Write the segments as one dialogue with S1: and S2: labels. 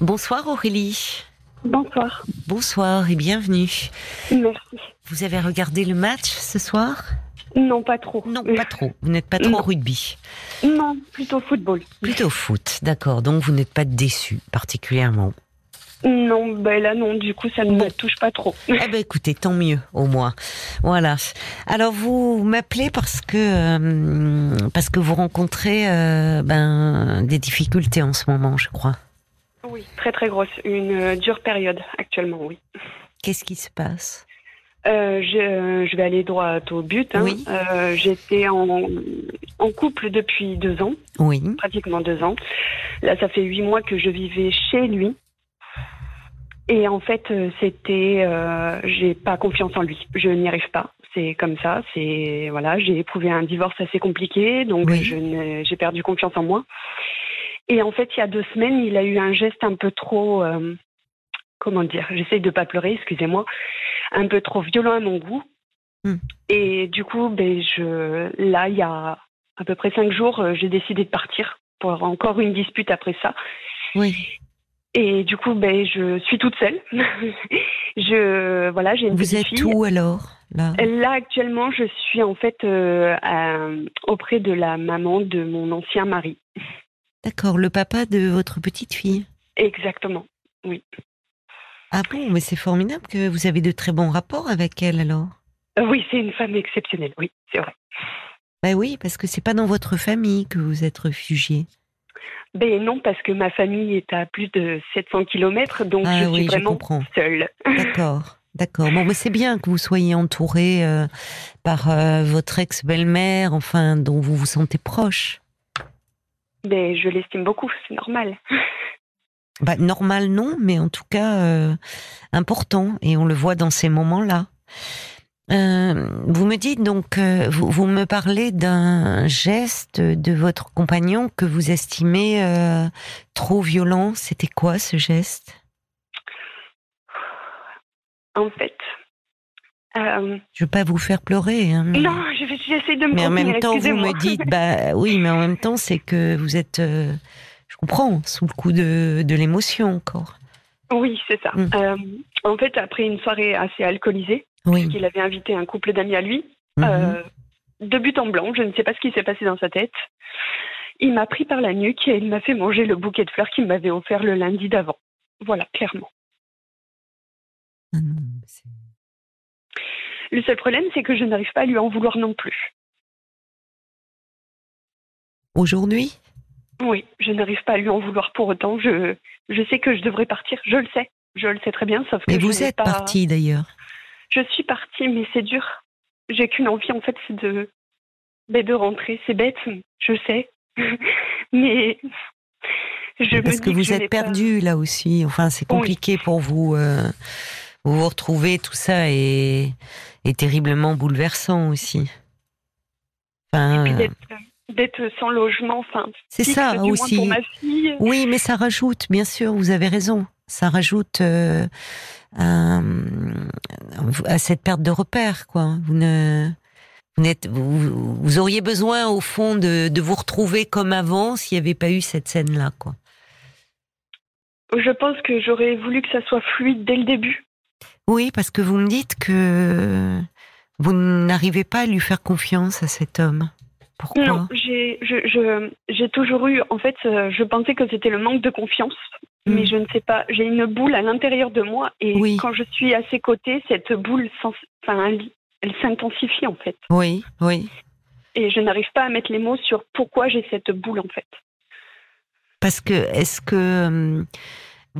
S1: Bonsoir Aurélie.
S2: Bonsoir.
S1: Bonsoir et bienvenue.
S2: Merci.
S1: Vous avez regardé le match ce soir?
S2: Non, pas trop.
S1: Non, pas trop. Vous n'êtes pas trop
S2: Non.
S1: rugby.
S2: Non, plutôt football.
S1: Plutôt foot, d'accord. Donc vous n'êtes pas déçu particulièrement?
S2: Non, ben là non, du coup ça ne me touche pas trop.
S1: Eh ben écoutez, tant mieux au moins. Voilà. Alors vous m'appelez parce que euh, parce que vous rencontrez euh, ben des difficultés en ce moment, je crois.
S2: Oui, très très grosse. Une euh, dure période actuellement, oui.
S1: Qu'est-ce qui se passe?
S2: Euh, je, je vais aller droit au but. hein.
S1: Oui.
S2: Euh, J'étais en, en couple depuis deux ans,
S1: Oui.
S2: pratiquement deux ans. Là, ça fait huit mois que je vivais chez lui. Et en fait, euh, c'était, euh, j'ai pas confiance en lui. Je n'y arrive pas. C'est comme ça. C'est voilà, j'ai éprouvé un divorce assez compliqué, donc
S1: Oui.
S2: je n'ai- j'ai perdu confiance en moi. Et en fait, il y a deux semaines, il a eu un geste un peu trop, euh, comment dire, j'essaye de pas pleurer, excusez-moi, un peu trop violent à mon goût.
S1: Hmm.
S2: Et du coup, ben je, là, il y a à peu près cinq jours, euh, j'ai décidé de partir pour encore une dispute après ça.
S1: Oui.
S2: Et du coup, ben, je suis toute seule. je, voilà, j'ai une
S1: Vous êtes
S2: fille.
S1: où alors là?
S2: Là, actuellement, je suis en fait euh, à- auprès de la maman de mon ancien mari.
S1: D'accord, le papa de votre petite fille.
S2: Exactement.
S1: Ah bon, mais c'est formidable que vous avez de très bons rapports avec elle alors.
S2: Euh, oui, c'est une femme exceptionnelle. Oui, c'est vrai.
S1: Ben oui, parce que c'est pas dans votre famille que vous êtes réfugié.
S2: Ben non, parce que ma famille est à plus de 700 km, donc
S1: Ah
S2: je suis
S1: oui, je
S2: vraiment
S1: comprends.
S2: seule.
S1: D'accord, d'accord. Bon, mais c'est bien que vous soyez entouré euh, par euh, votre ex-belle-mère, enfin, dont vous vous sentez proche.
S2: Ben, je l'estime beaucoup, c'est normal.
S1: Bah, normal, non, mais en tout cas euh, important, et on le voit dans ces moments-là. Euh, vous me dites donc, euh, vous, vous me parlez d'un geste de votre compagnon que vous estimez euh, trop violent. C'était quoi ce geste?
S2: En fait. Euh,
S1: Je veux pas vous faire pleurer. Hein, mais...
S2: Non, je j'essaie de me
S1: Mais en même temps, vous me dites, bah oui, mais en même temps, c'est que vous êtes, euh, je comprends, sous le coup de, de l'émotion encore.
S2: Oui, c'est ça.
S1: Mm.
S2: Euh, en fait, après une soirée assez alcoolisée,
S1: Oui.
S2: qu'il avait invité un couple d'amis à lui,
S1: Mhm.
S2: euh, de but en blanc, je ne sais pas ce qui s'est passé dans sa tête. Il m'a pris par la nuque et il m'a fait manger le bouquet de fleurs qu'il m'avait offert le lundi d'avant. Voilà, clairement.
S1: Ah non, c'est-
S2: Le seul problème, c'est que je n'arrive pas à lui en vouloir non plus.
S1: Aujourd'hui,
S2: Oui, je n'arrive pas à lui en vouloir pour autant. Je, je sais que je devrais partir, je le sais. Je le sais très bien, sauf que
S1: mais
S2: je
S1: vous êtes
S2: pas...
S1: parti d'ailleurs.
S2: Je suis partie, mais c'est dur. J'ai qu'une envie, en fait, c'est de, ben, de rentrer. C'est bête, je sais. mais je
S1: Parce
S2: me
S1: que vous êtes
S2: pas-
S1: perdu là aussi. Enfin, c'est compliqué pour vous. euh, vous vous retrouvez, tout ça est, est terriblement bouleversant aussi. Enfin,
S2: Puis d'être- sans logement, enfin,
S1: c'est ça aussi.
S2: pour ma fille.
S1: Oui, mais ça rajoute, bien sûr, vous avez raison. Ça rajoute euh, à cette perte de repère, quoi. Vous ne, vous, n'êtes- vous, vous auriez besoin, au fond, de, de vous retrouver comme avant s'il n'y avait pas eu cette scène-là, quoi.
S2: Je pense que j'aurais voulu que ça soit fluide dès le début.
S1: Oui, parce que vous me dites que vous n'arrivez pas à lui faire confiance à cet homme. Pourquoi?
S2: Non, j'ai je- je- j'ai toujours eu, en fait, euh, je pensais que c'était le manque de confiance,
S1: Mm.
S2: mais je ne sais pas. J'ai une boule à l'intérieur de moi et
S1: Oui.
S2: quand je suis à ses côtés, cette boule, enfin, elle, elle s'intensifie en fait.
S1: Oui, oui.
S2: Et je n'arrive pas à mettre les mots sur pourquoi j'ai cette boule en fait.
S1: Parce que est-ce que hum,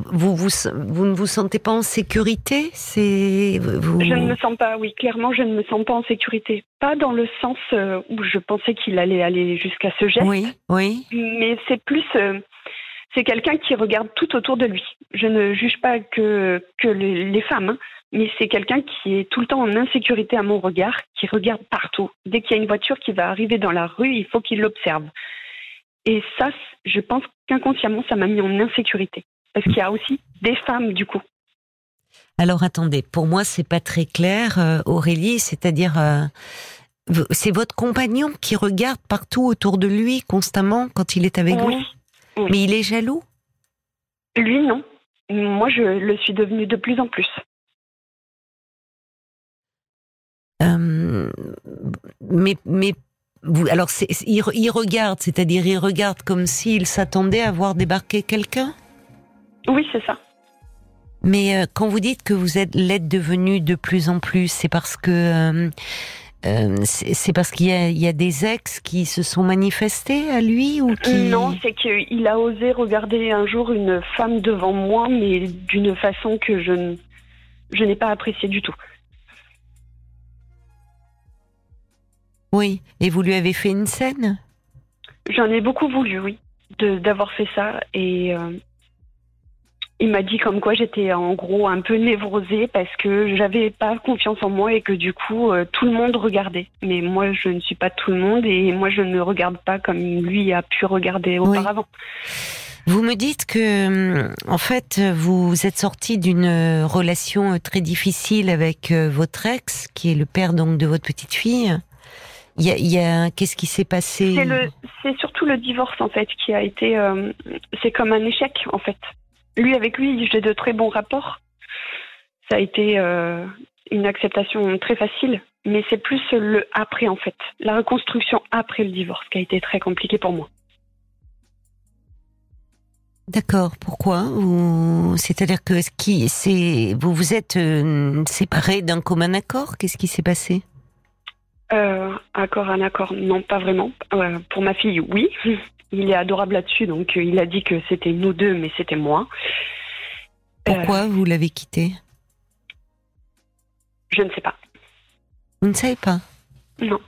S1: vous, vous vous ne vous sentez pas en sécurité? C'est vous.
S2: Je ne me sens pas, oui, clairement, je ne me sens pas en sécurité. Pas dans le sens euh, où je pensais qu'il allait aller jusqu'à ce geste,
S1: Oui, oui.
S2: mais c'est plus, euh, c'est quelqu'un qui regarde tout autour de lui. Je ne juge pas que, que les, femmes, hein, mais c'est quelqu'un qui est tout le temps en insécurité à mon regard, qui regarde partout. Dès qu'il y a une voiture qui va arriver dans la rue, il faut qu'il l'observe. Et ça, je pense qu'inconsciemment, ça m'a mis en insécurité. Parce qu'il y a aussi des femmes, du coup.
S1: Alors attendez, pour moi c'est pas très clair, euh, Aurélie. C'est-à-dire, euh, c'est votre compagnon qui regarde partout autour de lui constamment quand il est avec
S2: Oui.
S1: vous?
S2: Oui.
S1: Mais il est jaloux?
S2: Lui, non. Moi, je le suis devenue de plus en plus.
S1: Euh, mais, mais vous, alors, il, il, regarde, c'est-à-dire il regarde comme s'il s'attendait à voir débarquer quelqu'un?
S2: Oui, c'est ça.
S1: Mais euh, quand vous dites que vous êtes l'aide devenue de plus en plus, c'est parce que euh, euh, c'est parce qu'il y, y, a des ex qui se sont manifestés à lui ou qui...
S2: Non, c'est qu'il a osé regarder un jour une femme devant moi, mais d'une façon que je, je n'ai pas appréciée du tout.
S1: Oui, et vous lui avez fait une scène?
S2: J'en ai beaucoup voulu, oui, d'avoir fait ça. Et euh, il m'a dit comme quoi j'étais en gros un peu névrosée parce que j'avais pas confiance en moi et que du coup euh, tout le monde regardait. Mais moi je ne suis pas tout le monde et moi je ne regarde pas comme lui a pu regarder auparavant.
S1: Vous me dites que, euh, en fait, vous êtes sorti d'une relation très difficile avec votre ex, qui est le père donc de votre petite fille. Il y a, qu'est-ce qui s'est passé?
S2: C'est surtout le divorce en fait qui a été, euh, c'est comme un échec en fait. Lui avec lui, j'ai de très bons rapports. Ça a été euh, une acceptation très facile, mais c'est plus le après en fait, la reconstruction après le divorce qui a été très compliqué pour moi.
S1: D'accord. Pourquoi C'est-à-dire que ce qui, c'est, vous vous êtes euh, séparés d'un commun accord? Qu'est-ce qui s'est passé?
S2: Euh, accord, un accord, non, pas vraiment. Euh, pour ma fille, oui. Il est adorable là-dessus, donc euh, il a dit que c'était nous deux, mais c'était moi.
S1: Pourquoi vous l'avez quitté?
S2: Je ne sais pas.
S1: Vous ne savez pas?
S2: Non.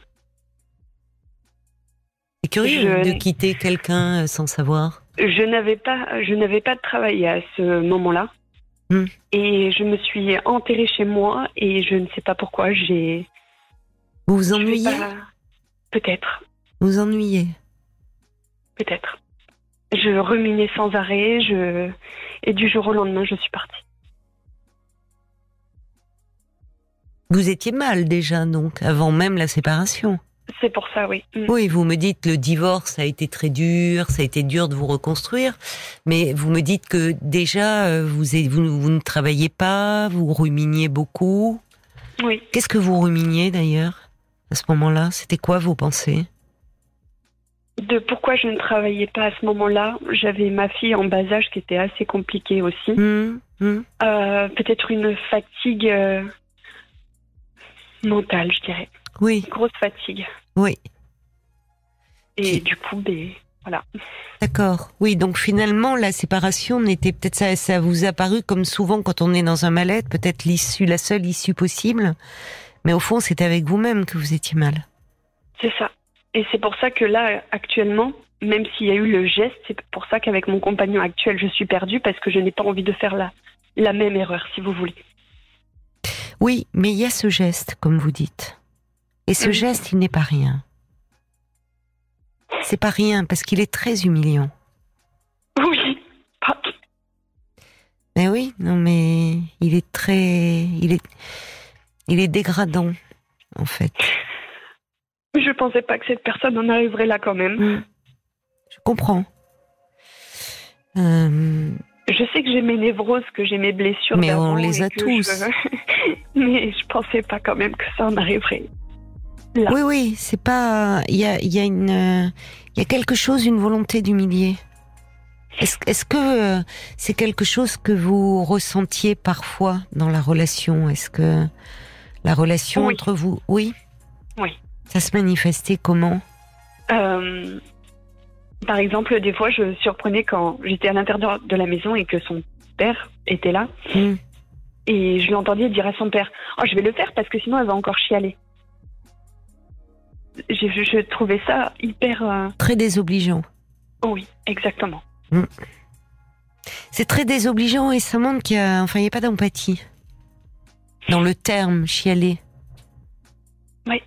S1: C'est curieux de quitter quelqu'un sans savoir.
S2: Je n'avais pas, je n'avais pas de travail à ce moment-là. Hmm. Et je me suis enterrée chez moi et je ne sais pas pourquoi j'ai
S1: vous vous ennuyez?
S2: Peut-être.
S1: Vous vous ennuyez?
S2: Peut-être. Je ruminais sans arrêt, je... et du jour au lendemain, je suis partie.
S1: Vous étiez mal déjà, donc, avant même la séparation
S2: c'est pour ça, oui.
S1: Mm. Oui, vous me dites le divorce a été très dur, ça a été dur de vous reconstruire, mais vous me dites que déjà euh, vous, vous, vous ne travaillez pas, vous ruminiez beaucoup.
S2: Oui.
S1: Qu'est-ce que vous ruminiez d'ailleurs à ce moment-là? C'était quoi vos pensées?
S2: De pourquoi je ne travaillais pas à ce moment-là. J'avais ma fille en bas âge qui était assez compliquée aussi.
S1: Mmh, mmh.
S2: Euh, peut-être une fatigue euh, mentale, je dirais.
S1: Oui.
S2: grosse fatigue.
S1: Oui.
S2: Et du coup, ben, voilà.
S1: D'accord. Oui, donc finalement, la séparation n'était peut-être ça, ça vous a paru comme souvent quand on est dans un mal-être, peut-être l'issue, la seule issue possible. Mais au fond, c'est avec vous-même que vous étiez mal.
S2: C'est ça. Et c'est pour ça que là, actuellement, même s'il y a eu le geste, c'est pour ça qu'avec mon compagnon actuel, je suis perdue parce que je n'ai pas envie de faire la, la même erreur, si vous voulez.
S1: Oui, mais il y a ce geste, comme vous dites. Et ce geste, il n'est pas rien. C'est pas rien parce qu'il est très humiliant.
S2: Oui.
S1: Mais oui, non, mais il est très, il est, il est dégradant, en fait.
S2: Je pensais pas que cette personne en arriverait là quand même. Mm.
S1: Je comprends.
S2: Euh, je sais que j'ai mes névroses, que j'ai mes blessures.
S1: Mais on les a tous.
S2: Mais je pensais pas quand même que ça en arriverait.
S1: Là. Oui, oui, c'est pas. Il y a, y a une, il y a quelque chose, une volonté d'humilier. Est-ce est que euh, c'est quelque chose que vous ressentiez parfois dans la relation? Est-ce que la relation entre vous, oui?
S2: Oui.
S1: Ça se manifestait comment
S2: euh, Par exemple, des fois, je surprenais quand j'étais à l'intérieur de la maison et que son père était là. Hmm. Et je l'entendais dire à son père Oh, je vais le faire parce que sinon elle va encore chialer. Je, trouvais ça hyper. Euh,
S1: très désobligeant.
S2: oui, exactement.
S1: Hmm. C'est très désobligeant et ça montre qu'il n'y a, enfin, a pas d'empathie dans le terme chialer.
S2: Oui.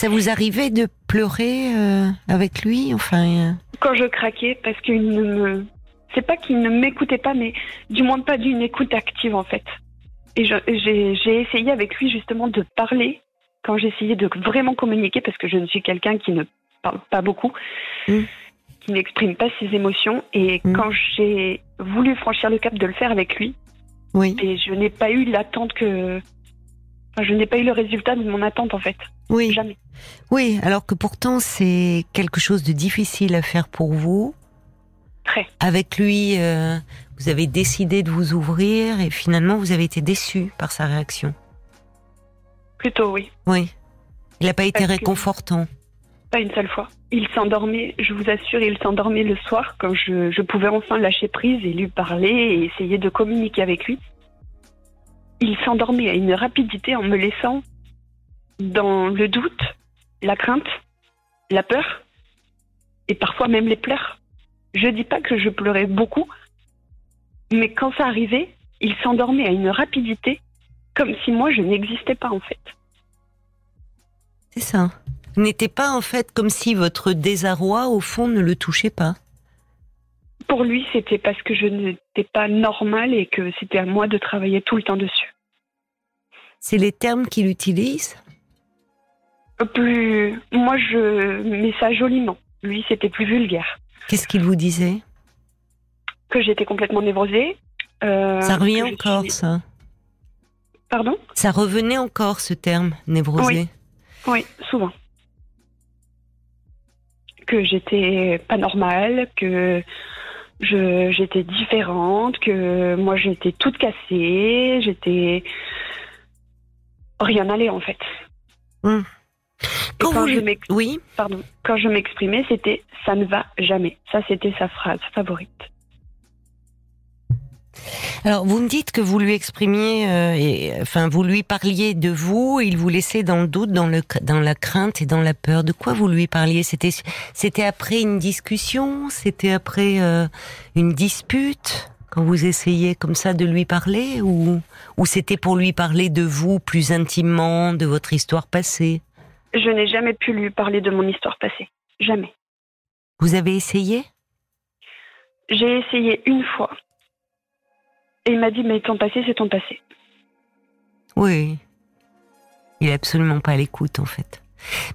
S1: Ça vous arrivait de pleurer euh, avec lui, enfin euh
S2: Quand je craquais, parce qu'il ne me, c'est pas qu'il ne m'écoutait pas, mais du moins pas d'une écoute active en fait. Et j'ai essayé avec lui justement de parler quand j'essayais de vraiment communiquer, parce que je ne suis quelqu'un qui ne parle pas beaucoup, mmh. qui n'exprime pas ses émotions. Et mmh. quand j'ai voulu franchir le cap de le faire avec lui.
S1: Oui.
S2: Et je n'ai pas eu l'attente que. Je n'ai pas eu le résultat de mon attente, en fait.
S1: Oui.
S2: Jamais.
S1: Oui, alors que pourtant c'est quelque chose de difficile à faire pour vous.
S2: Très.
S1: Avec lui, euh, vous avez décidé de vous ouvrir et finalement vous avez été déçu par sa réaction.
S2: Plutôt, oui.
S1: Oui. Il n'a pas été
S2: que-
S1: réconfortant.
S2: Pas une seule fois. Il s'endormait, je vous assure, il s'endormait le soir quand je, je pouvais enfin lâcher prise et lui parler et essayer de communiquer avec lui. Il s'endormait à une rapidité en me laissant dans le doute, la crainte, la peur et parfois même les pleurs. Je dis pas que je pleurais beaucoup, mais quand ça arrivait, il s'endormait à une rapidité comme si moi je n'existais pas en fait.
S1: C'est ça. N'était pas en fait comme si votre désarroi au fond ne le touchait pas.
S2: Pour lui, c'était parce que je n'étais pas normale et que c'était à moi de travailler tout le temps dessus.
S1: C'est les termes qu'il utilise?
S2: Plus, moi, je mets ça joliment. Lui, c'était plus vulgaire.
S1: Qu'est-ce qu'il vous disait?
S2: Que j'étais complètement névrosée. euh,
S1: Ça revient encore,
S2: suis-
S1: ça?
S2: Pardon?
S1: Ça revenait encore, ce terme, névrosé.
S2: Oui, souvent. Que j'étais pas normale, que j'étais différente, que moi j'étais toute cassée, j'étais rien n'allait en fait. Et
S1: Quand
S2: quand
S1: vous-
S2: je m'ex-
S1: Oui,
S2: pardon, quand je m'exprimais, c'était ça ne va jamais. Ça c'était sa phrase favorite.
S1: Alors, vous me dites que vous lui exprimiez, euh, et, enfin, vous lui parliez de vous, et il vous laissait dans le doute, dans le, dans la crainte et dans la peur. De quoi vous lui parliez? C'était, c'était après une discussion? C'était après euh, une dispute? Quand vous essayez comme ça de lui parler, ou, ou c'était pour lui parler de vous plus intimement, de votre histoire passée?
S2: Je n'ai jamais pu lui parler de mon histoire passée. Jamais.
S1: Vous avez essayé?
S2: J'ai essayé une fois. Et il m'a dit, mais ton passé, c'est ton passé.
S1: Oui. Il est absolument pas à l'écoute, en fait.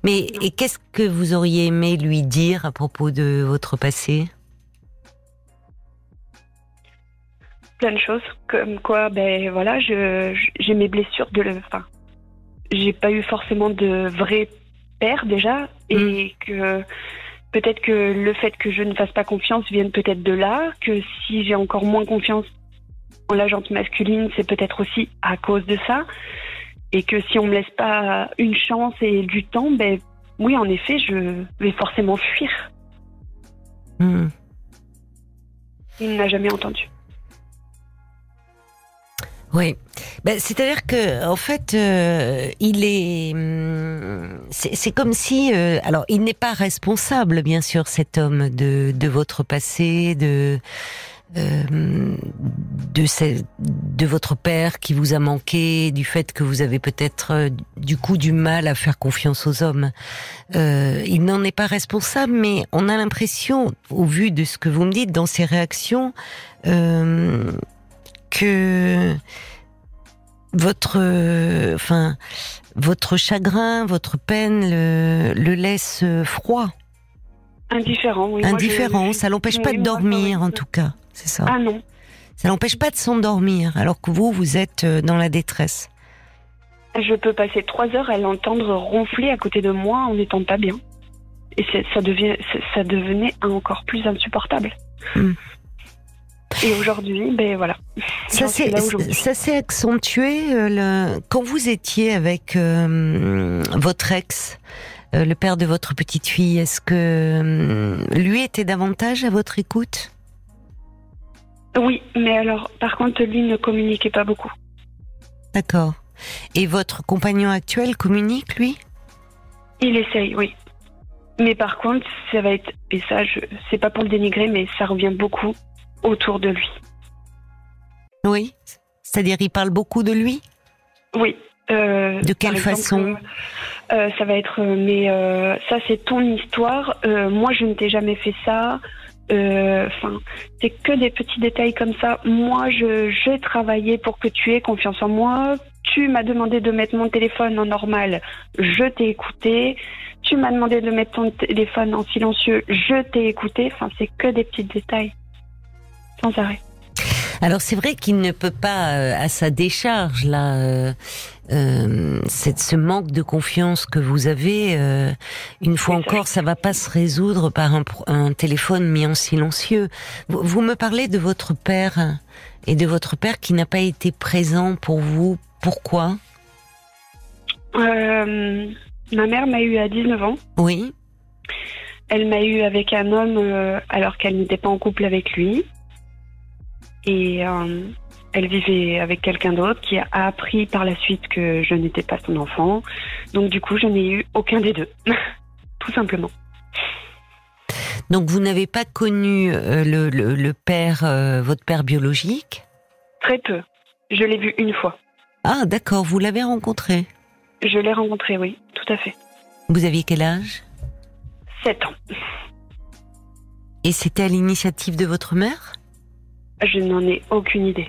S1: Mais qu'est-ce que vous auriez aimé lui dire à propos de votre passé?
S2: Plein de choses. Comme quoi, ben voilà, j'ai mes blessures de. Enfin, j'ai pas eu forcément de vrai père déjà. Et que peut-être que le fait que je ne fasse pas confiance vienne peut-être de là. Que si j'ai encore moins confiance la jante masculine, c'est peut-être aussi à cause de ça. Et que si on me laisse pas une chance et du temps, ben oui, en effet, je vais forcément fuir.
S1: Hmm.
S2: Il n'a jamais entendu.
S1: Oui, ben, c'est-à-dire que en fait, euh, il est, hum, c'est c'est comme si, euh, alors, il n'est pas responsable, bien sûr, cet homme de de votre passé, de euh, de votre père qui vous a manqué, du fait que vous avez peut-être euh, du coup du mal à faire confiance aux hommes. Euh, il n'en est pas responsable, mais on a l'impression, au vu de ce que vous me dites dans ses réactions, euh, que votre, euh, enfin, votre chagrin, votre peine le, le laisse froid,
S2: Indifférent, oui. Moi,
S1: indifférent.
S2: je-
S1: Ça l'empêche pas de
S2: moi,
S1: dormir, en tout cas. C'est ça.
S2: Ah non.
S1: Ça l'empêche pas de s'endormir, alors que vous, vous êtes euh, dans la détresse.
S2: Je peux passer trois heures à l'entendre ronfler à côté de moi en n'étant pas bien. Et ça, devient, ça devenait encore plus insupportable.
S1: Hmm.
S2: Et aujourd'hui, ben voilà.
S1: Ça s'est accentué euh, le- quand vous étiez avec euh, votre ex, euh, le père de votre petite fille. Est-ce que lui était davantage à votre écoute?
S2: Oui, mais alors, par contre, lui ne communiquait pas beaucoup.
S1: D'accord. Et votre compagnon actuel communique, lui?
S2: Il essaye, oui. Mais par contre, ça va être, et ça, je, c'est pas pour le dénigrer, mais ça revient beaucoup autour de lui.
S1: Oui. C'est-à-dire, il parle beaucoup de lui?
S2: Oui. euh,
S1: De quelle
S2: exemple,
S1: façon?
S2: euh, Ça va être, euh, mais euh, ça c'est ton histoire. moi, je ne t'ai jamais fait ça. Euh, Enfin, c'est que des petits détails comme ça. Moi, j'ai travaillé pour que tu aies confiance en moi. Tu m'as demandé de mettre mon téléphone en normal. Je t'ai écouté. Tu m'as demandé de mettre ton téléphone en silencieux. Je t'ai écouté. Enfin, c'est que des petits détails. Sans arrêt.
S1: Alors c'est vrai qu'il ne peut pas, euh, à sa décharge, là, euh, euh, cette, ce manque de confiance que vous avez, euh, une fois encore, ça va pas se résoudre par un, un téléphone mis en silencieux. Vous, vous me parlez de votre père et de votre père qui n'a pas été présent pour vous. Pourquoi?
S2: Ma mère m'a eu à 19 ans.
S1: Oui.
S2: Elle m'a eu avec un homme alors qu'elle n'était pas en couple avec lui. Et euh, elle vivait avec quelqu'un d'autre qui a appris par la suite que je n'étais pas son enfant. Donc du coup, je n'ai eu aucun des deux. Tout simplement.
S1: Donc vous n'avez pas connu euh, le, le, le père, euh, votre père biologique?
S2: Très peu. Je l'ai vu une fois.
S1: Ah d'accord, vous l'avez rencontré?
S2: Je l'ai rencontré, oui, tout à fait.
S1: Vous aviez quel âge?
S2: Sept ans.
S1: Et c'était à l'initiative de votre mère?
S2: Je n'en ai aucune idée.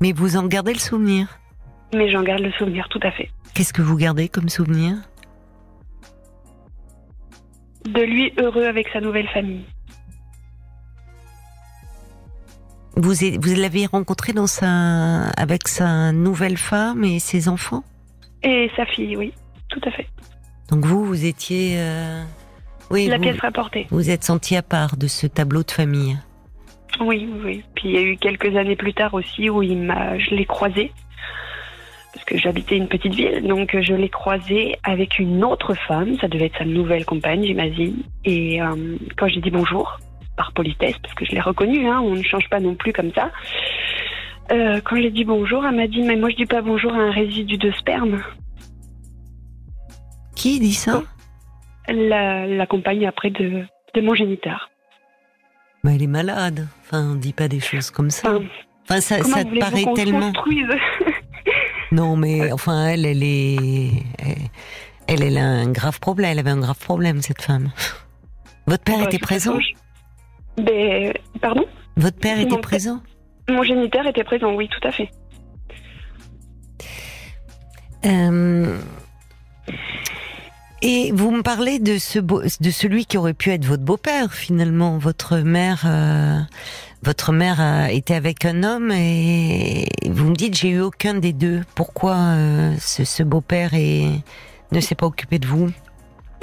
S1: Mais vous en gardez le souvenir?
S2: Mais j'en garde le souvenir, tout à fait.
S1: Qu'est-ce que vous gardez comme souvenir?
S2: De lui heureux avec sa nouvelle famille.
S1: Vous, l'avez rencontré dans sa, avec sa nouvelle femme et ses enfants?
S2: Et sa fille, oui, tout à fait.
S1: Donc vous, vous étiez... euh, Oui,
S2: La
S1: vous,
S2: pièce rapportée.
S1: vous êtes senti à part de ce tableau de famille.
S2: Oui, oui. Puis il y a eu quelques années plus tard aussi où il m'a, je l'ai croisé. Parce que j'habitais une petite ville, donc je l'ai croisé avec une autre femme. Ça devait être sa nouvelle compagne, j'imagine. Et euh, quand j'ai dit bonjour, par politesse, parce que je l'ai reconnu, hein, on ne change pas non plus comme ça. Euh, quand j'ai dit bonjour, elle m'a dit mais moi je dis pas bonjour à un résidu de sperme.
S1: Qui dit ça?
S2: La, la compagne après de, de mon géniteur.
S1: Bah, Elle est malade. Enfin, on dit pas des choses comme ça.
S2: Enfin,
S1: Enfin, ça,
S2: comment
S1: ça te paraît tellement... Non, mais enfin, elle, elle est... Elle, elle a un grave problème. Elle avait un grave problème, cette femme. Votre père
S2: Bah,
S1: était présent
S2: je- Ben, pardon?
S1: Votre père était présent?
S2: Mon géniteur était présent, oui, tout à fait.
S1: Euh, Et vous me parlez de ce beau- de celui qui aurait pu être votre beau-père finalement. Votre mère, euh, votre mère a été avec un homme et vous me dites j'ai eu aucun des deux. Pourquoi euh, ce, ce beau-père ne s'est pas occupé de vous?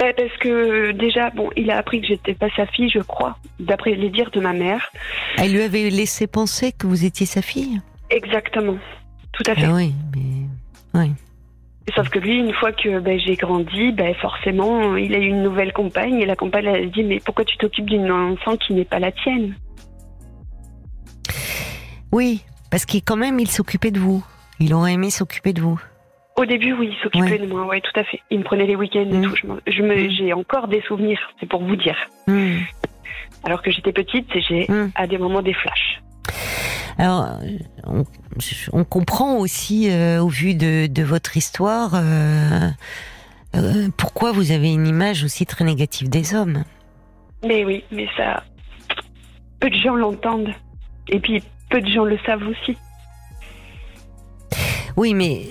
S2: Ben, Parce que déjà, bon, il a appris que j'étais pas sa fille, je crois, d'après les dires de ma mère.
S1: Elle lui avait laissé penser que vous étiez sa fille?
S2: Exactement, tout à fait.
S1: Ah oui, mais oui.
S2: Sauf que lui, une fois que ben, j'ai grandi, ben, forcément, il a eu une nouvelle compagne et la compagne elle a dit mais pourquoi tu t'occupes d'une enfant qui n'est pas la tienne?
S1: Oui, parce qu'il quand même il s'occupait de vous. Il aurait aimé s'occuper de vous.
S2: Au début, oui, il s'occupait
S1: Ouais.
S2: de moi, ouais, tout à fait. Il me prenait les week-ends et
S1: Mm.
S2: tout. Je me-
S1: Mm.
S2: j'ai encore des souvenirs, c'est pour vous dire.
S1: Hmm.
S2: Alors que j'étais petite, j'ai
S1: Mm.
S2: à des moments des flashs.
S1: Alors, on, on comprend aussi, euh, au vu de, de votre histoire, euh, euh, pourquoi vous avez une image aussi très négative des hommes.
S2: Mais oui, mais ça, peu de gens l'entendent. Et puis, peu de gens le savent aussi.
S1: Oui, mais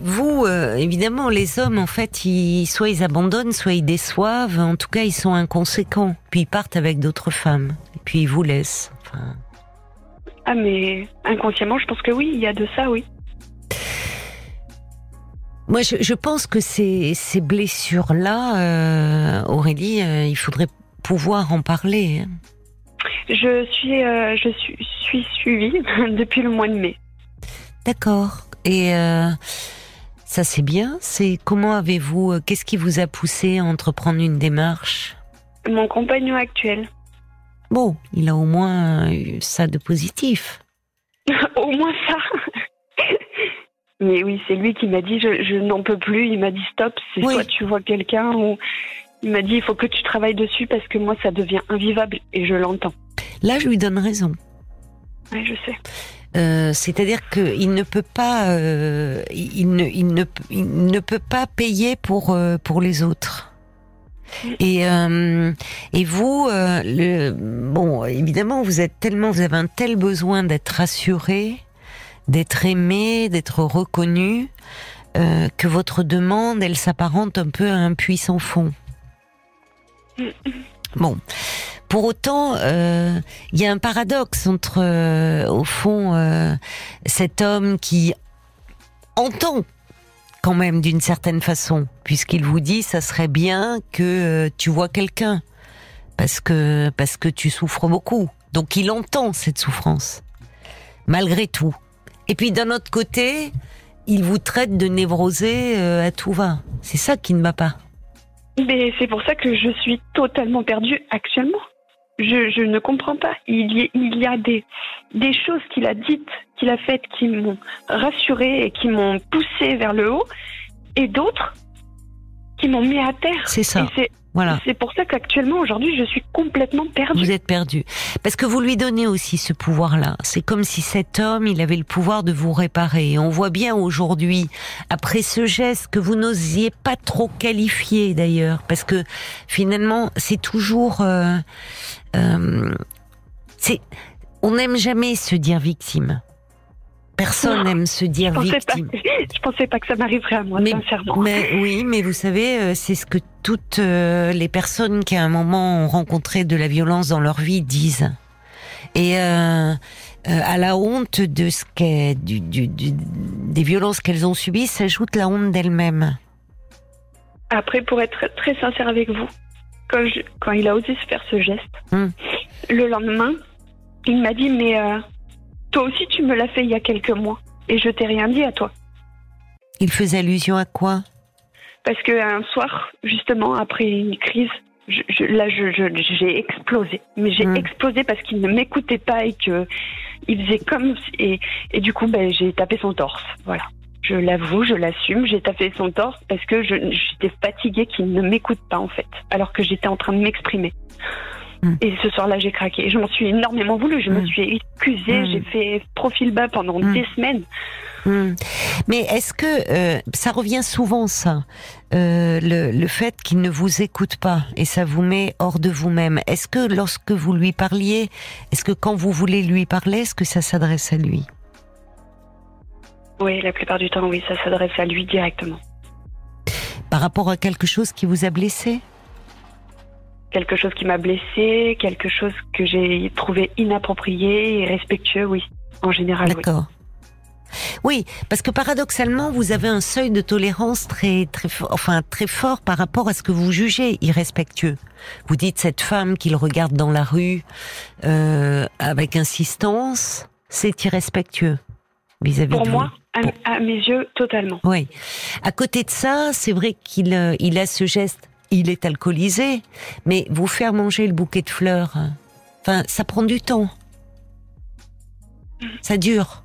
S1: vous, euh, évidemment, les hommes, en fait, ils, soit ils abandonnent, soit ils déçoivent. En tout cas, ils sont inconséquents. Puis ils partent avec d'autres femmes. Et puis ils vous laissent. Enfin,
S2: Ah, mais inconsciemment, je pense que oui, il y a de ça, oui.
S1: Moi, je, je pense que ces, ces blessures-là, euh, Aurélie, euh, il faudrait pouvoir en parler. hein.
S2: Je suis, euh, je suis, suis suivie depuis le mois de mai.
S1: D'accord. Et ça, c'est bien. C'est comment avez-vous Qu'est-ce qui vous a poussé à entreprendre une démarche?
S2: Mon compagnon actuel.
S1: Bon, il a au moins eu ça de positif.
S2: Au moins ça. Mais oui, c'est lui qui m'a dit je, je n'en peux plus. Il m'a dit stop, c'est
S1: Oui.
S2: soit tu vois quelqu'un ou il m'a dit il faut que tu travailles dessus parce que moi ça devient invivable et je l'entends.
S1: Là, je lui donne raison.
S2: Oui, je sais.
S1: Euh, C'est-à-dire qu'il ne peut pas, euh, il, ne, il, ne, il ne peut pas payer pour euh, pour les autres. Et euh, et vous, euh, le, bon, évidemment, vous êtes tellement, vous avez un tel besoin d'être rassuré, d'être aimé, d'être reconnu, euh, que votre demande, elle s'apparente un peu à un puits sans fond. Bon, pour autant, euh, il y a un paradoxe entre, euh, au fond, cet homme qui entend quand même d'une certaine façon, puisqu'il vous dit, ça serait bien que tu vois quelqu'un, parce que parce que tu souffres beaucoup. Donc il entend cette souffrance, malgré tout. Et puis d'un autre côté, il vous traite de névrosé à tout va. C'est ça qui ne va pas.
S2: Mais c'est pour ça que je suis totalement perdue actuellement. Je, je ne comprends pas. Il y, a des, des choses qu'il a dites, qu'il a faites, qui m'ont rassurée et qui m'ont poussée vers le haut, et d'autres qui m'ont mis à terre.
S1: C'est ça.
S2: Voilà. C'est pour ça qu'actuellement, aujourd'hui, je suis complètement perdue.
S1: Vous êtes perdue. Parce que vous lui donnez aussi ce pouvoir-là. C'est comme si cet homme, il avait le pouvoir de vous réparer. Et on voit bien aujourd'hui, après ce geste que vous n'osiez pas trop qualifier d'ailleurs, parce que finalement, c'est toujours... Euh, euh, c'est, on n'aime jamais se dire victime. Personne n'aime se dire
S2: je
S1: victime.
S2: Pas, je pensais pas que ça m'arriverait à moi,
S1: mais,
S2: sincèrement.
S1: Mais oui, mais vous savez, euh, c'est ce que toutes euh, les personnes qui à un moment ont rencontré de la violence dans leur vie disent. Et euh, à la honte de ce qu'est, du, du, des violences qu'elles ont subies, s'ajoute la honte d'elles-mêmes.
S2: Après, pour être très sincère avec vous, quand, quand il a osé se faire ce geste, hum. le lendemain, il m'a dit mais toi aussi, tu me l'as fait il y a quelques mois. Et je t'ai rien dit à toi.
S1: Il faisait allusion à quoi?
S2: Parce qu'un soir, justement, après une crise, je, là, j'ai explosé. Mais j'ai hmm. explosé parce qu'il ne m'écoutait pas et que il faisait comme et, et du coup, ben, j'ai tapé son torse. Voilà. Je l'avoue, je l'assume. J'ai tapé son torse parce que j'étais fatiguée qu'il ne m'écoute pas en fait, alors que j'étais en train de m'exprimer. Mm. Et ce soir-là, j'ai craqué. Je m'en suis énormément voulu. Je me mm. suis excusée. Mm. J'ai fait profil bas pendant des semaines.
S1: Mais est-ce que euh, ça revient souvent ça, euh, le, le, fait qu'il ne vous écoute pas et ça vous met hors de vous-même Est-ce que lorsque vous lui parliez, est-ce que quand vous voulez lui parler, est-ce que ça s'adresse à lui?
S2: Oui, la plupart du temps, oui, ça s'adresse à lui directement.
S1: Par rapport à quelque chose qui vous a blessé?
S2: Quelque chose qui m'a blessé, quelque chose que j'ai trouvé inapproprié et respectueux, oui, en général.
S1: D'accord. Oui. parce que paradoxalement, vous avez un seuil de tolérance très, très, enfin, très fort par rapport à ce que vous jugez irrespectueux. Vous dites cette femme qu'il regarde dans la rue euh, avec insistance, c'est irrespectueux vis-à-vis
S2: Pour
S1: de
S2: moi, À, mes yeux, totalement.
S1: Oui. À côté de ça, c'est vrai qu'il euh, il a ce geste il est alcoolisé, mais vous faire manger le bouquet de fleurs, hein, enfin, ça prend du temps. Ça dure.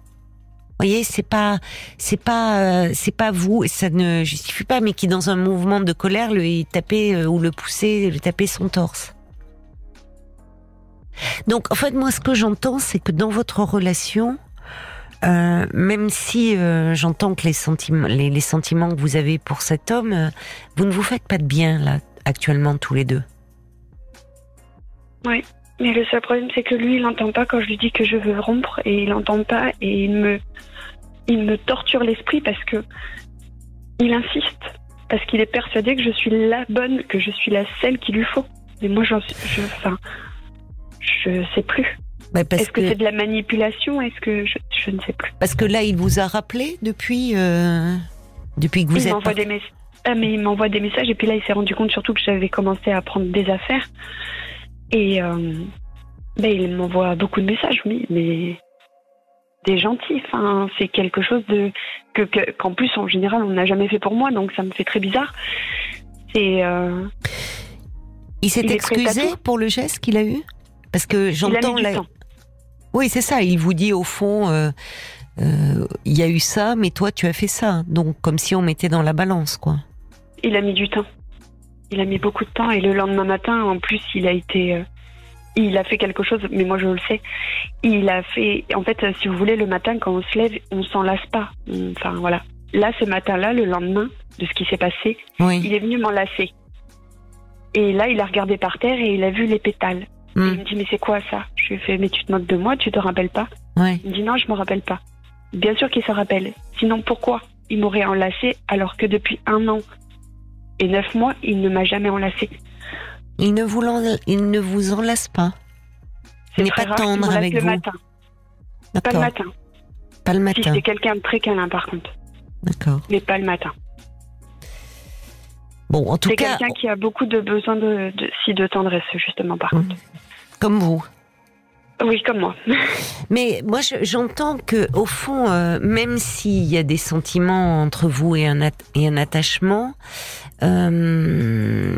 S1: Vous voyez, c'est pas, c'est pas, euh, c'est pas vous, ça ne justifie pas, mais qui dans un mouvement de colère lui taper euh, ou le pousser, lui taper son torse. Donc, en fait, moi, ce que j'entends, c'est que dans votre relation, euh, même si euh, j'entends que les sentiments, les, sentiments que vous avez pour cet homme, euh, vous ne vous faites pas de bien là actuellement tous les deux.
S2: Oui, mais le seul problème c'est que lui il n'entend pas quand je lui dis que je veux rompre et il n'entend pas et il me, il me torture l'esprit parce que il insiste parce qu'il est persuadé que je suis la bonne, que je suis la celle qu'il lui faut. Mais moi je, enfin, je sais plus. Bah, Est-ce que, c'est de la manipulation? Est-ce que je, ne sais plus
S1: Parce que là, il vous a rappelé depuis euh, depuis que vous
S2: il
S1: êtes.
S2: Des ah, mais il m'envoie des messages et puis là, il s'est rendu compte surtout que j'avais commencé à prendre des affaires et euh, ben, il m'envoie beaucoup de messages, oui, mais des gentils. Enfin, c'est quelque chose de que qu'en plus en général on n'a jamais fait pour moi, donc ça me fait très bizarre. C'est. Euh,
S1: il s'est excusé pour le geste qu'il a eu? Parce que j'entends la. Oui, c'est ça. Il vous dit au fond, euh, euh, il y a eu ça, mais toi, tu as fait ça. Donc, comme si on mettait dans la balance, quoi.
S2: Il a mis du temps. Il a mis beaucoup de temps. Et le lendemain matin, en plus, il a été. Euh, il a fait quelque chose, mais moi je le sais. Il a fait. En fait, si vous voulez, le matin, quand on se lève, on s'en lasse pas. Enfin, voilà. Là, ce matin-là, le lendemain de ce qui s'est passé, il est venu m'enlacer. Et là, il a regardé par terre et il a vu les pétales. Hmm. Il me dit, mais c'est quoi ça? Je lui ai fait, mais tu te moques de moi, tu te rappelles pas?
S1: Ouais.
S2: Il me dit, non, je me rappelle pas. Bien sûr qu'il se rappelle. Sinon, pourquoi? Il m'aurait enlacé alors que depuis un an et neuf mois, il ne m'a jamais enlacé
S1: Il ne vous, il ne vous enlace pas
S2: Il n'est pas tendre avec le vous matin. Pas le matin.
S1: Pas le matin. Si
S2: c'est quelqu'un de très câlin, par contre.
S1: D'accord.
S2: Mais pas le matin.
S1: Bon, en tout cas.
S2: C'est quelqu'un qui a beaucoup de besoin de, de, si de tendresse, justement, par contre.
S1: Comme vous.
S2: Oui, comme moi.
S1: Mais moi, j'entends que, au fond, euh, même s'il y a des sentiments entre vous et un, et un attachement, euh,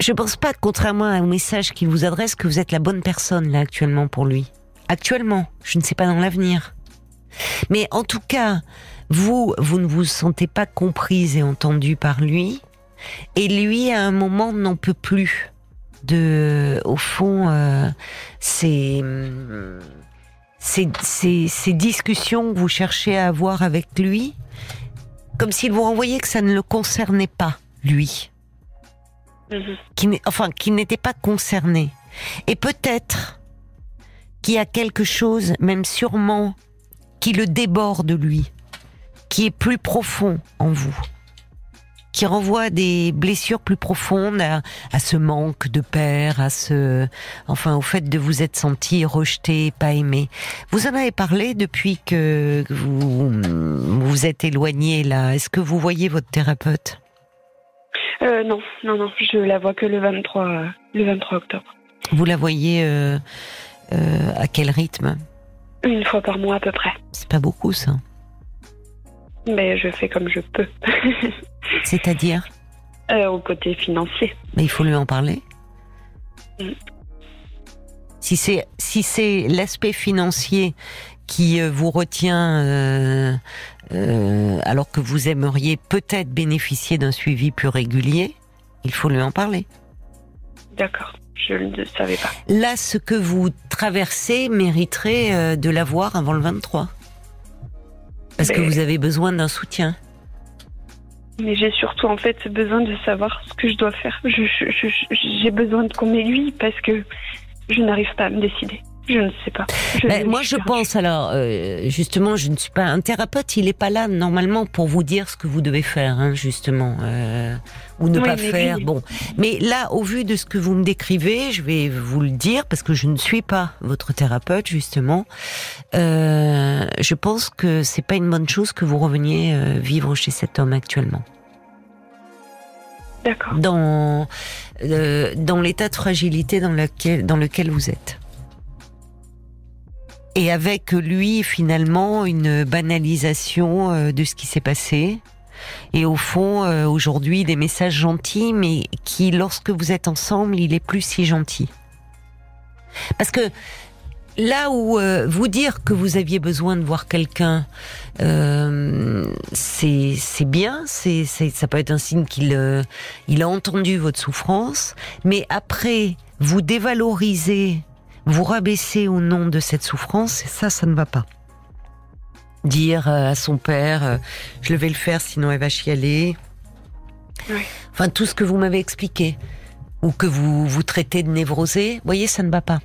S1: je pense pas, contrairement au message qu'il vous adresse, que vous êtes la bonne personne là actuellement pour lui. Actuellement, je ne sais pas dans l'avenir. Mais en tout cas, vous, vous ne vous sentez pas comprise et entendue par lui, et lui, à un moment, n'en peut plus de, au fond, euh, ces, ces, discussions que vous cherchez à avoir avec lui, comme s'il vous renvoyait que ça ne le concernait pas, lui. Mhm. Qui, enfin, qui n'était pas concerné. Et peut-être qu'il y a quelque chose, même sûrement, qui le déborde, lui, qui est plus profond en vous qui renvoie à des blessures plus profondes, à, ce manque de père, à ce, enfin, au fait de vous être senti rejeté, pas aimé. Vous en avez parlé depuis que vous vous êtes éloigné là. Est-ce que vous voyez votre thérapeute?
S2: Euh, Non, non, non. Je la vois que le 23, le 23 octobre.
S1: Vous la voyez euh, euh, à quel rythme?
S2: Une fois par mois à peu près.
S1: C'est pas beaucoup ça.
S2: Mais je fais comme je peux.
S1: C'est-à-dire
S2: euh, Au côté financier.
S1: Mais il faut lui en parler. Mm. Si c'est si c'est l'aspect financier qui euh, vous retient, euh, alors que vous aimeriez peut-être bénéficier d'un suivi plus régulier, il faut lui en parler.
S2: D'accord, je ne savais pas.
S1: Là, ce que vous traversez mériterait de l'avoir avant le 23. Parce que vous avez besoin d'un soutien.
S2: Mais j'ai surtout en fait besoin de savoir ce que je dois faire. J'ai besoin qu'on m'aiguille parce que je n'arrive pas à me décider. Je ne sais pas.
S1: Ben, moi, je pense alors, euh, justement, je ne suis pas un thérapeute. Il n'est pas là normalement pour vous dire ce que vous devez faire, hein, justement, euh, ou ne pas faire. Bon, mais là, au vu de ce que vous me décrivez, je vais vous le dire parce que je ne suis pas votre thérapeute, justement. Euh, je pense que c'est pas une bonne chose que vous reveniez vivre chez cet homme actuellement.
S2: D'accord.
S1: Dans dans l'état de fragilité dans lequel dans lequel vous êtes et avec lui finalement une banalisation euh, de ce qui s'est passé. Et au fond, euh, aujourd'hui, des messages gentils, mais qui, lorsque vous êtes ensemble, il est plus si gentil. Parce que là où euh, vous dire que vous aviez besoin de voir quelqu'un, euh, c'est bien, c'est ça peut être un signe qu'il il a entendu votre souffrance, mais après vous dévalorisez vous rabaisser au nom de cette souffrance, ça, ça ne va pas. Dire euh, à son père, euh, je vais le faire, sinon elle va chialer. Enfin, tout ce que vous m'avez expliqué, ou que vous vous traitez de névrosé, vous voyez, ça ne va pas.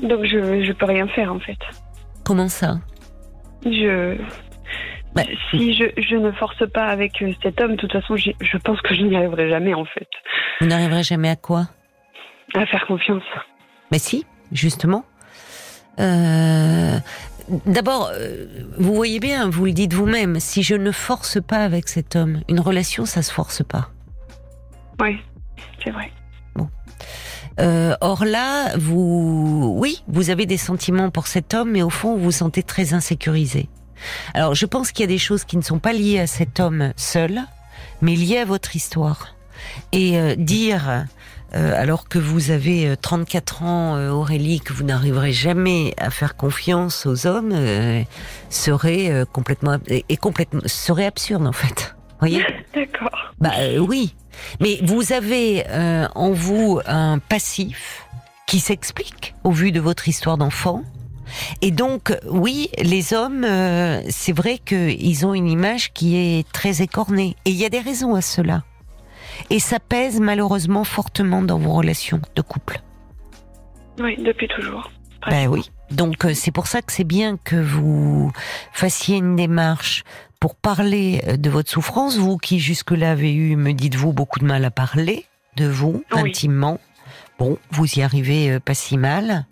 S2: Donc je ne peux rien faire en fait.
S1: Comment ça?
S2: Je bah, si je, je, ne force pas avec euh, cet homme, de toute façon, je pense que je n'y arriverai jamais en fait.
S1: Vous n'arriverez jamais à quoi?
S2: À faire confiance.
S1: Mais si, justement. Euh, d'abord, euh, vous voyez bien, vous le dites vous-même, si je ne force pas avec cet homme, une relation, ça se force pas.
S2: Oui, c'est vrai.
S1: Bon. Euh, or là, vous, oui, vous avez des sentiments pour cet homme, mais au fond, vous vous sentez très insécurisé. Alors, je pense qu'il y a des choses qui ne sont pas liées à cet homme seul, mais liées à votre histoire. Et dire euh, alors que vous avez 34 euh, ans, euh, Aurélie, que vous n'arriverez jamais à faire confiance aux hommes, serait complètement et complètement serait absurde en fait. Voyez?
S2: D'accord.
S1: Bah oui, mais vous avez en vous un passif qui s'explique au vu de votre histoire d'enfant. Et donc, oui, les hommes, c'est vrai qu'ils ont une image qui est très écornée. Et il y a des raisons à cela. Et ça pèse malheureusement fortement dans vos relations de couple.
S2: Oui, depuis toujours.
S1: Ben oui. Donc euh, c'est pour ça que c'est bien que vous fassiez une démarche pour parler de votre souffrance, vous qui jusque-là avez eu, me dites-vous, beaucoup de mal à parler de vous intimement. Bon, vous y arrivez euh, pas si mal.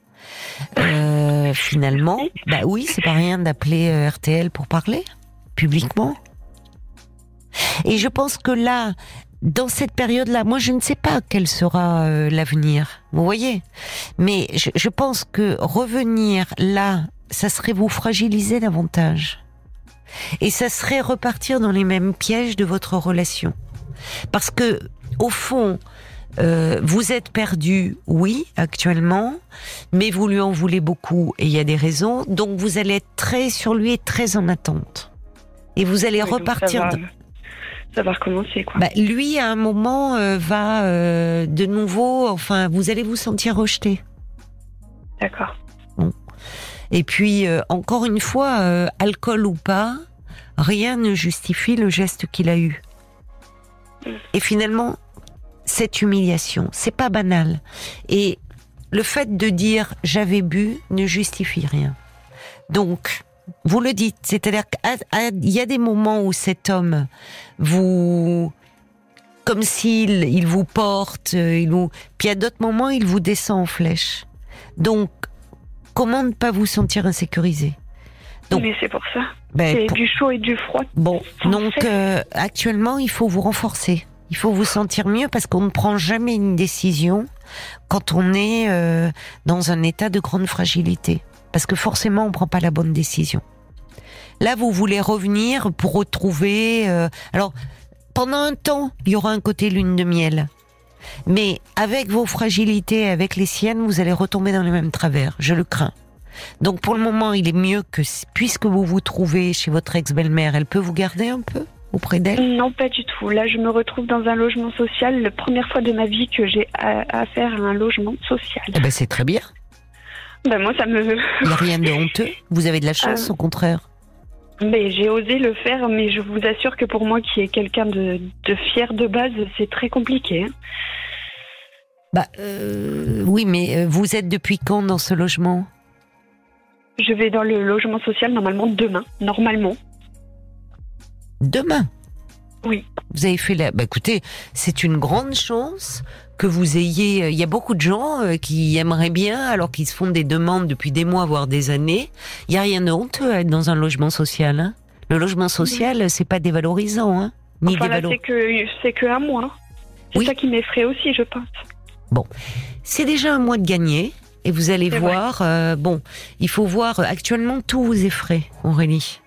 S1: Euh, finalement, bah oui, c'est pas rien d'appeler euh, RTL pour parler publiquement. Et je pense que là, dans cette période-là, moi je ne sais pas quel sera l'avenir, vous voyez. Mais je, je, pense que revenir là, ça serait vous fragiliser davantage. Et ça serait repartir dans les mêmes pièges de votre relation. Parce que, au fond, euh, vous êtes perdu, oui, actuellement, mais vous lui en voulez beaucoup et il y a des raisons. Donc vous allez être très sur lui et très en attente. Et vous allez repartir.
S2: Ça va, recommencer, quoi.
S1: Bah, lui, à un moment, euh, va euh, de nouveau. Enfin, vous allez vous sentir rejeté.
S2: D'accord.
S1: Bon. Et puis, encore une fois, alcool ou pas, rien ne justifie le geste qu'il a eu. Et finalement, cette humiliation. C'est pas banal. Et le fait de dire j'avais bu ne justifie rien. Donc, vous le dites, c'est-à-dire qu'il y a des moments où cet homme vous, comme s'il il vous porte, il vous, puis a d'autres moments il vous descend en flèche. Donc, comment ne pas vous sentir insécurisé?
S2: Donc, Mais c'est pour ça. Ben, c'est du chaud et du froid.
S1: Bon, donc euh, actuellement il faut vous renforcer. Il faut vous sentir mieux parce qu'on ne prend jamais une décision quand on est euh, dans un état de grande fragilité. Parce que forcément, on ne prend pas la bonne décision. Là, vous voulez revenir pour retrouver... Euh, alors, pendant un temps, il y aura un côté lune de miel. Mais avec vos fragilités, avec les siennes, vous allez retomber dans les mêmes travers. Je le crains. Donc pour le moment, il est mieux que, puisque vous vous trouvez chez votre ex-belle-mère, elle peut vous garder un peu auprès d'elle?
S2: Non, pas du tout. Là, je me retrouve dans un logement social. La première fois de ma vie que j'ai affaire à un logement social.
S1: Eh ben, c'est très bien.
S2: Ben, moi, ça me.
S1: Il n'y a rien de honteux. Vous avez de la chance, euh, au contraire.
S2: Mais j'ai osé le faire, mais je vous assure que pour moi, qui est quelqu'un de, fier de base, c'est très compliqué. Hein.
S1: Bah, euh, oui, mais euh, vous êtes depuis quand dans ce logement?
S2: Je vais dans le logement social normalement demain, normalement
S1: demain?
S2: Oui.
S1: Vous avez fait la. Bah, écoutez, c'est une grande chance que vous ayez. Euh, il y a beaucoup de gens euh, qui aimeraient bien, alors qu'ils se font des demandes depuis des mois, voire des années. Il y a rien de honteux à être dans un logement social. Hein. Le logement social, c'est pas dévalorisant, hein.
S2: Ni enfin, c'est que c'est que un mois. C'est ça qui m'effraie aussi, je pense.
S1: Bon, c'est déjà un mois de gagné. Et vous allez voir, euh, bon, il faut voir, actuellement tout vous effraie, Aurélie.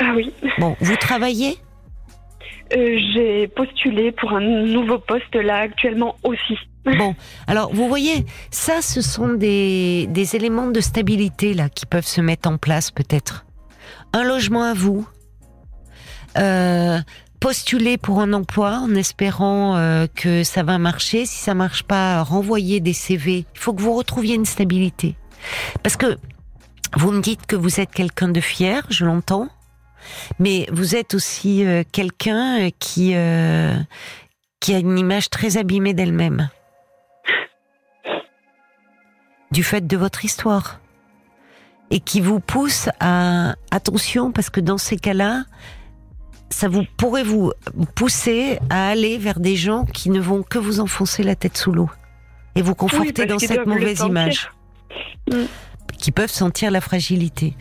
S2: Ah oui.
S1: Bon, vous travaillez?
S2: Euh, J'ai postulé pour un nouveau poste là actuellement aussi.
S1: Bon, alors vous voyez, ça, ce sont des, des éléments de stabilité là qui peuvent se mettre en place peut-être. Un logement à vous. Euh, postuler pour un emploi en espérant euh, que ça va marcher. Si ça marche pas, renvoyer des CV. Il faut que vous retrouviez une stabilité. Parce que vous me dites que vous êtes quelqu'un de fier, je l'entends. Mais vous êtes aussi euh, quelqu'un qui euh, qui a une image très abîmée d'elle-même, du fait de votre histoire, et qui vous pousse à attention parce que dans ces cas-là, ça vous pourrait vous pousser à aller vers des gens qui ne vont que vous enfoncer la tête sous l'eau et vous conforter dans cette mauvaise image. Mm. Qui peuvent sentir la fragilité.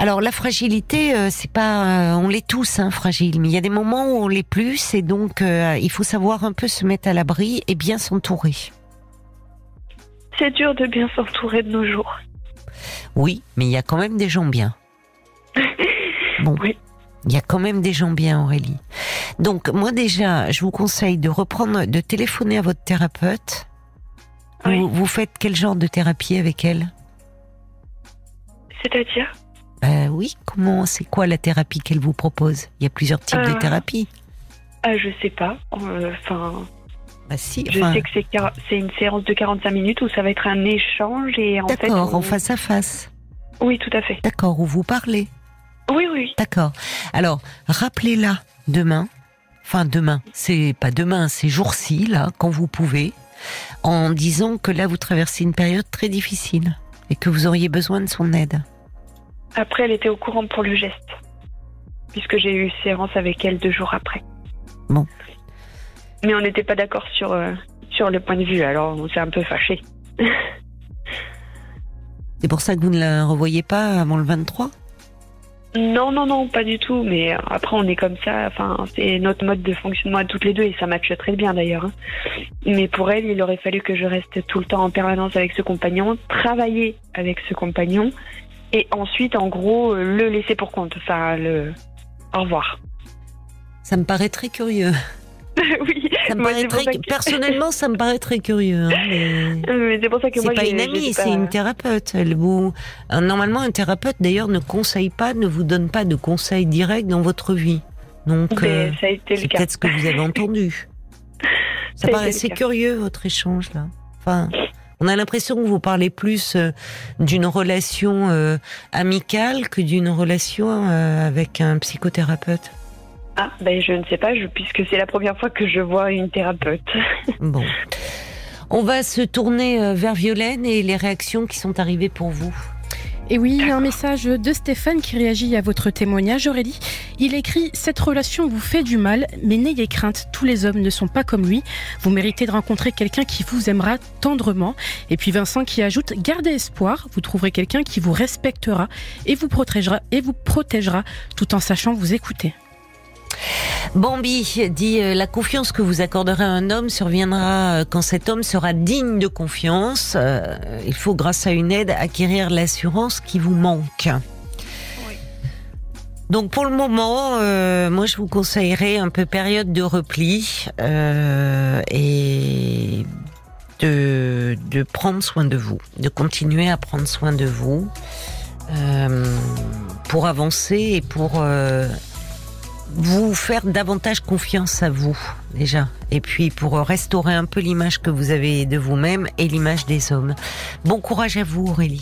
S1: Alors la fragilité, euh, c'est pas, euh, on l'est tous hein, fragiles, mais il y a des moments où on l'est plus, et donc euh, il faut savoir un peu se mettre à l'abri et bien s'entourer.
S2: C'est dur de bien s'entourer de nos jours.
S1: Oui, mais il y a quand même des gens bien. Bon. Oui. Il y a quand même des gens bien, Aurélie. Donc moi déjà, je vous conseille de reprendre, de téléphoner à votre thérapeute. vous faites quel genre de thérapie avec elle?
S2: C'est-à-dire?
S1: Euh, oui, comment, c'est quoi la thérapie qu'elle vous propose? Il y a plusieurs types de euh, thérapies.
S2: Euh, je sais pas. Euh, enfin.
S1: bah si.
S2: Je sais que c'est une séance de 45 minutes où ça va être un échange et en fait.
S1: D'accord, en face à face.
S2: Oui, tout à fait.
S1: D'accord, où vous parlez.
S2: Oui, oui.
S1: D'accord. Alors, rappelez-la demain. Enfin, demain. C'est pas demain, c'est jour-ci, là, quand vous pouvez. En disant que là, vous traversez une période très difficile et que vous auriez besoin de son aide.
S2: Après, elle était au courant pour le geste. puisque j'ai eu séance avec elle deux jours après.
S1: Bon.
S2: Mais on n'était pas d'accord sur, euh, sur le point de vue, alors on s'est un peu fâchés.
S1: C'est pour ça que vous ne la revoyez pas avant le 23
S2: Non, non, non, pas du tout. Mais après, on est comme ça. Enfin, c'est notre mode de fonctionnement à toutes les deux et ça matche très bien d'ailleurs. hein. Mais pour elle, il aurait fallu que je reste tout le temps en permanence avec ce compagnon, travailler avec ce compagnon et ensuite, en gros, euh, le laisser pour compte. Enfin, le au revoir.
S1: Ça me paraît très curieux.
S2: oui,
S1: Ça me
S2: Moi,
S1: paraît très...
S2: ça que-
S1: Personnellement, ça me paraît très curieux. hein, mais...
S2: mais c'est pour ça que
S1: C'est
S2: moi,
S1: pas une amie,
S2: pas-
S1: c'est une thérapeute. Elle vous... euh, Normalement, un thérapeute, d'ailleurs, ne conseille pas, ne vous donne pas de conseils directs dans votre vie. Donc,
S2: Mais
S1: euh, c'est peut-être ce que vous avez entendu. Ça
S2: Ça cas.
S1: curieux, votre échange, là. Enfin, on a l'impression que vous parlez plus euh, d'une relation euh, amicale que d'une relation euh, avec un psychothérapeute.
S2: Ah, ben je ne sais pas, je- puisque c'est la première fois que je vois une thérapeute.
S1: Bon. On va se tourner vers Violaine et les réactions qui sont arrivées pour vous.
S3: Et oui, un message de Stéphane qui réagit à votre témoignage, Aurélie. Il écrit Cette relation vous fait du mal, mais n'ayez crainte, tous les hommes ne sont pas comme lui. Vous méritez de rencontrer quelqu'un qui vous aimera tendrement. Et puis Vincent qui ajoute Gardez espoir, vous trouverez quelqu'un qui vous respectera et vous protégera, et vous protégera tout en sachant vous écouter.
S1: Bambi dit euh, la confiance que vous accorderez à un homme surviendra euh, quand cet homme sera digne de confiance. Euh, il faut, grâce à une aide, acquérir l'assurance qui vous manque. Donc pour le moment, moi je vous conseillerais un peu période de repli et de, de prendre soin de vous, de continuer à prendre soin de vous pour avancer et pour vous faire davantage confiance à vous déjà et puis pour restaurer un peu l'image que vous avez de vous-même et l'image des hommes. Bon courage à vous Aurélie.